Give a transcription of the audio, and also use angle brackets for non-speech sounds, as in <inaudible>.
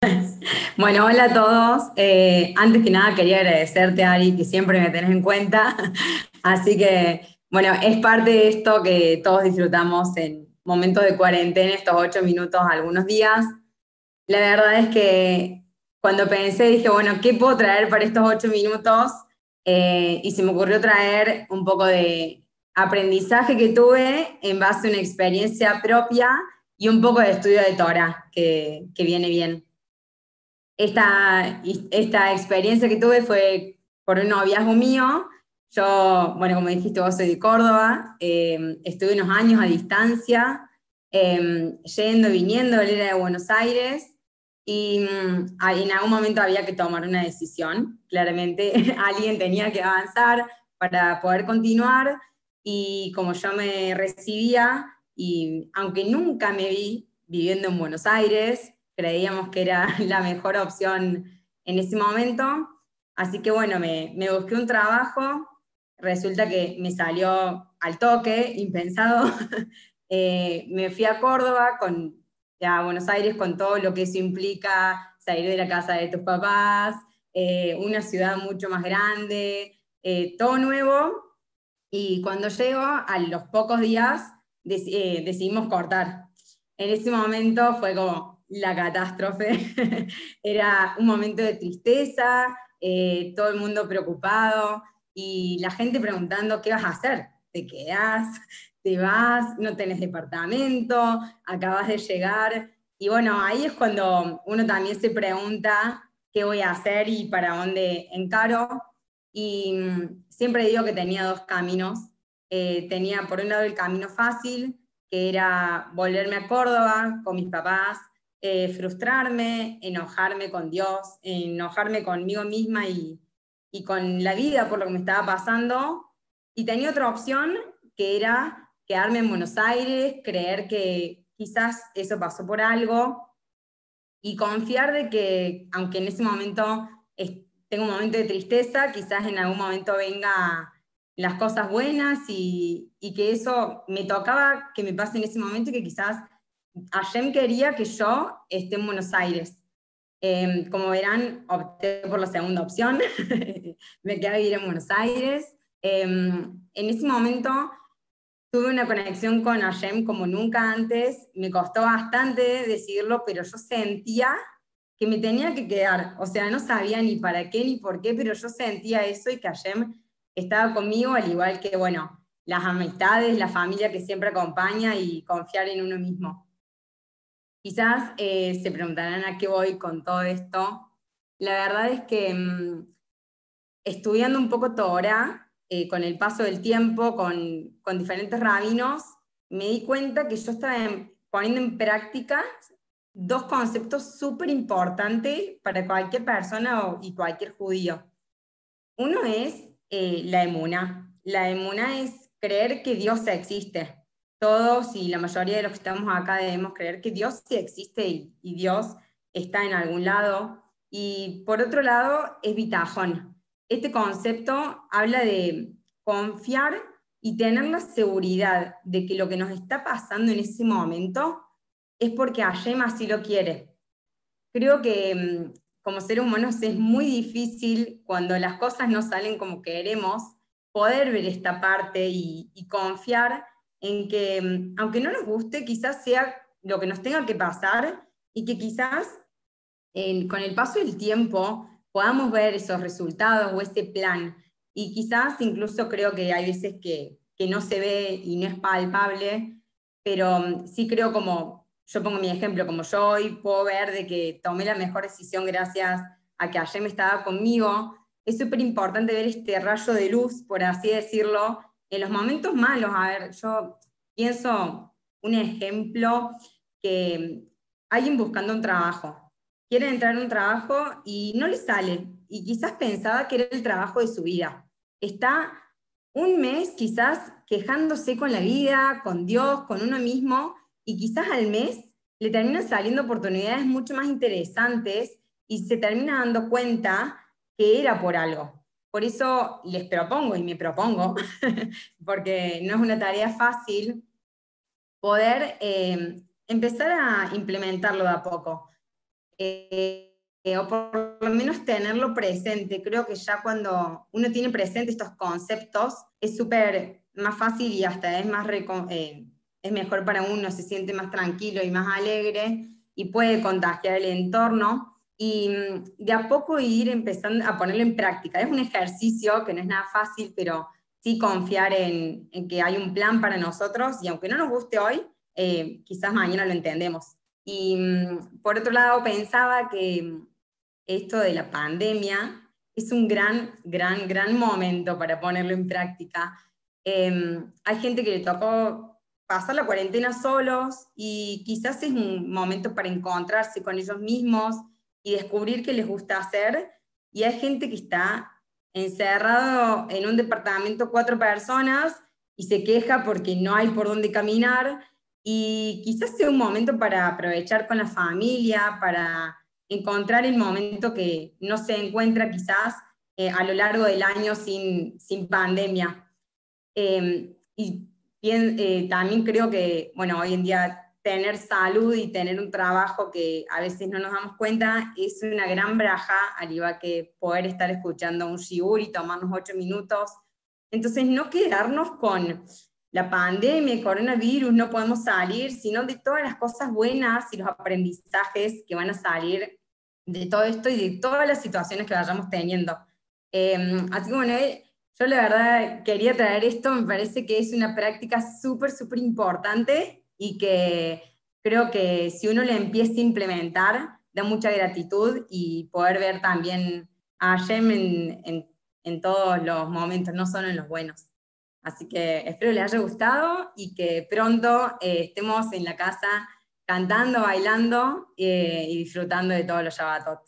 <laughs> Bueno, hola a todos. Eh, antes que nada quería agradecerte, Ari, que siempre me tenés en cuenta. <laughs> Así que, bueno, es parte de esto que todos disfrutamos en momentos de cuarentena, estos ocho minutos, algunos días. La verdad es que cuando pensé, dije, bueno, ¿qué puedo traer para estos ocho minutos? Eh, y se me ocurrió traer un poco de aprendizaje que tuve en base a una experiencia propia y un poco de estudio de Torah, que, que viene bien. Esta, esta experiencia que tuve fue por un noviazgo mío. Yo, bueno, como dijiste, vos soy de Córdoba, eh, estuve unos años a distancia, eh, yendo viniendo, él era de Buenos Aires, y mm, en algún momento había que tomar una decisión, claramente. <laughs> Alguien tenía que avanzar para poder continuar, y como yo me recibía, y aunque nunca me vi viviendo en Buenos Aires, creíamos que era <laughs> la mejor opción en ese momento. Así que bueno, me, me busqué un trabajo, resulta que me salió al toque, impensado. <laughs> Eh, me fui a Córdoba, con, a Buenos Aires, con todo lo que eso implica, salir de la casa de tus papás, eh, una ciudad mucho más grande, eh, todo nuevo. Y cuando llego, a los pocos días, decidimos cortar. En ese momento fue como, la catástrofe. <laughs> Era un momento de tristeza, eh, todo el mundo preocupado y la gente preguntando, ¿qué vas a hacer? ¿Te quedas? ¿Te vas? ¿No tenés departamento? ¿Acabas de llegar? Y bueno, ahí es cuando uno también se pregunta qué voy a hacer y para dónde encaro. Y mm, siempre digo que tenía dos caminos. Eh, tenía por un lado el camino fácil, que era volverme a Córdoba con mis papás, eh, frustrarme, enojarme con Dios, enojarme conmigo misma y, y con la vida por lo que me estaba pasando. Y tenía otra opción que era quedarme en Buenos Aires, creer que quizás eso pasó por algo y confiar de que, aunque en ese momento tengo un momento de tristeza, quizás en algún momento venga las cosas buenas y, y, que eso me tocaba que me pase en ese momento y que quizás Hashem quería que yo esté en Buenos Aires. Em, como verán, opté por la segunda opción, <laughs> me quedé a vivir en Buenos Aires. Em, en ese momento tuve una conexión con Hashem como nunca antes, me costó bastante decirlo, pero yo sentía que me tenía que quedar, o sea, no sabía ni para qué ni por qué, pero yo sentía eso y que Hashem estaba conmigo, al igual que, bueno, las amistades, la familia que siempre acompaña y confiar en uno mismo. Quizás eh, se preguntarán a qué voy con todo esto. La verdad es que mm, estudiando un poco Torah, eh, con el paso del tiempo, con, con, diferentes rabinos, me di cuenta que yo estaba poniendo en práctica dos conceptos súper importantes para cualquier persona y cualquier judío. Uno es eh, la emuna. La emuna es creer que Dios existe todos y la mayoría de los que estamos acá debemos creer que Dios sí existe y, Dios está en algún lado. Y por otro lado, es bitajón. Este concepto habla de confiar y tener la seguridad de que lo que nos está pasando en ese momento es porque Hashem así lo quiere. Creo que mm, como seres humanos es muy difícil cuando las cosas no salen como queremos, poder ver esta parte y, y confiar en que, mm, aunque no nos guste, quizás sea lo que nos tenga que pasar y que quizás con el paso del tiempo podamos ver esos resultados o ese plan. Y quizás incluso creo que hay veces que, que no se ve y no es palpable, pero mm, sí creo como, yo pongo mi ejemplo, como yo hoy puedo ver de que tomé la mejor decisión gracias a que ayer me estaba conmigo, es súper importante ver este rayo de luz, por así decirlo, en los momentos malos, a ver, yo pienso un ejemplo que alguien buscando un trabajo, quiere entrar en un trabajo y no le sale, y quizás pensaba que era el trabajo de su vida. Está un mes quizás quejándose con la vida, con Dios, con uno mismo, y quizás al mes le terminan saliendo oportunidades mucho más interesantes y se termina dando cuenta que era por algo. Por eso les propongo y me propongo, <laughs> porque no es una tarea fácil, poder eh, empezar a implementarlo de a poco. eh, o por lo menos tenerlo presente. Creo que ya cuando uno tiene presente estos conceptos, es súper más fácil y hasta es, más eh, es mejor para uno, se siente más tranquilo y más alegre y puede contagiar el entorno y mm, de a poco ir empezando a ponerlo en práctica. Es un ejercicio que no es nada fácil, pero sí confiar en, en que hay un plan para nosotros y aunque no nos guste hoy, eh, quizás mañana lo entendemos. Y mm, por otro lado, pensaba que mm, esto de la pandemia es un gran, gran, gran momento para ponerlo en práctica. Em, hay gente que le tocó pasar la cuarentena solos y quizás es un momento para encontrarse con ellos mismos y descubrir qué les gusta hacer. Y hay gente que está encerrado en un departamento cuatro personas y se queja porque no hay por dónde caminar y quizás sea un momento para aprovechar con la familia, para encontrar el momento que no se encuentra quizás eh, a lo largo del año sin, sin pandemia. Em, y bien, eh, también creo que, bueno, hoy en día tener salud y tener un trabajo que a veces no nos damos cuenta es una gran braja, al igual que poder estar escuchando un shiur y tomarnos ocho minutos. Entonces, no quedarnos con la pandemia, el coronavirus, no podemos salir, sino de todas las cosas buenas y los aprendizajes que van a salir de todo esto y de todas las situaciones que vayamos teniendo. Em, así que bueno, eh, yo la verdad quería traer esto, me parece que es una práctica súper, súper importante y que creo que si uno le empieza a implementar, da mucha gratitud y poder ver también a en, en todos los momentos, no solo en los buenos. Así que espero les haya gustado y que pronto eh, estemos en la casa cantando, bailando eh, y disfrutando de todos los Shabbatot.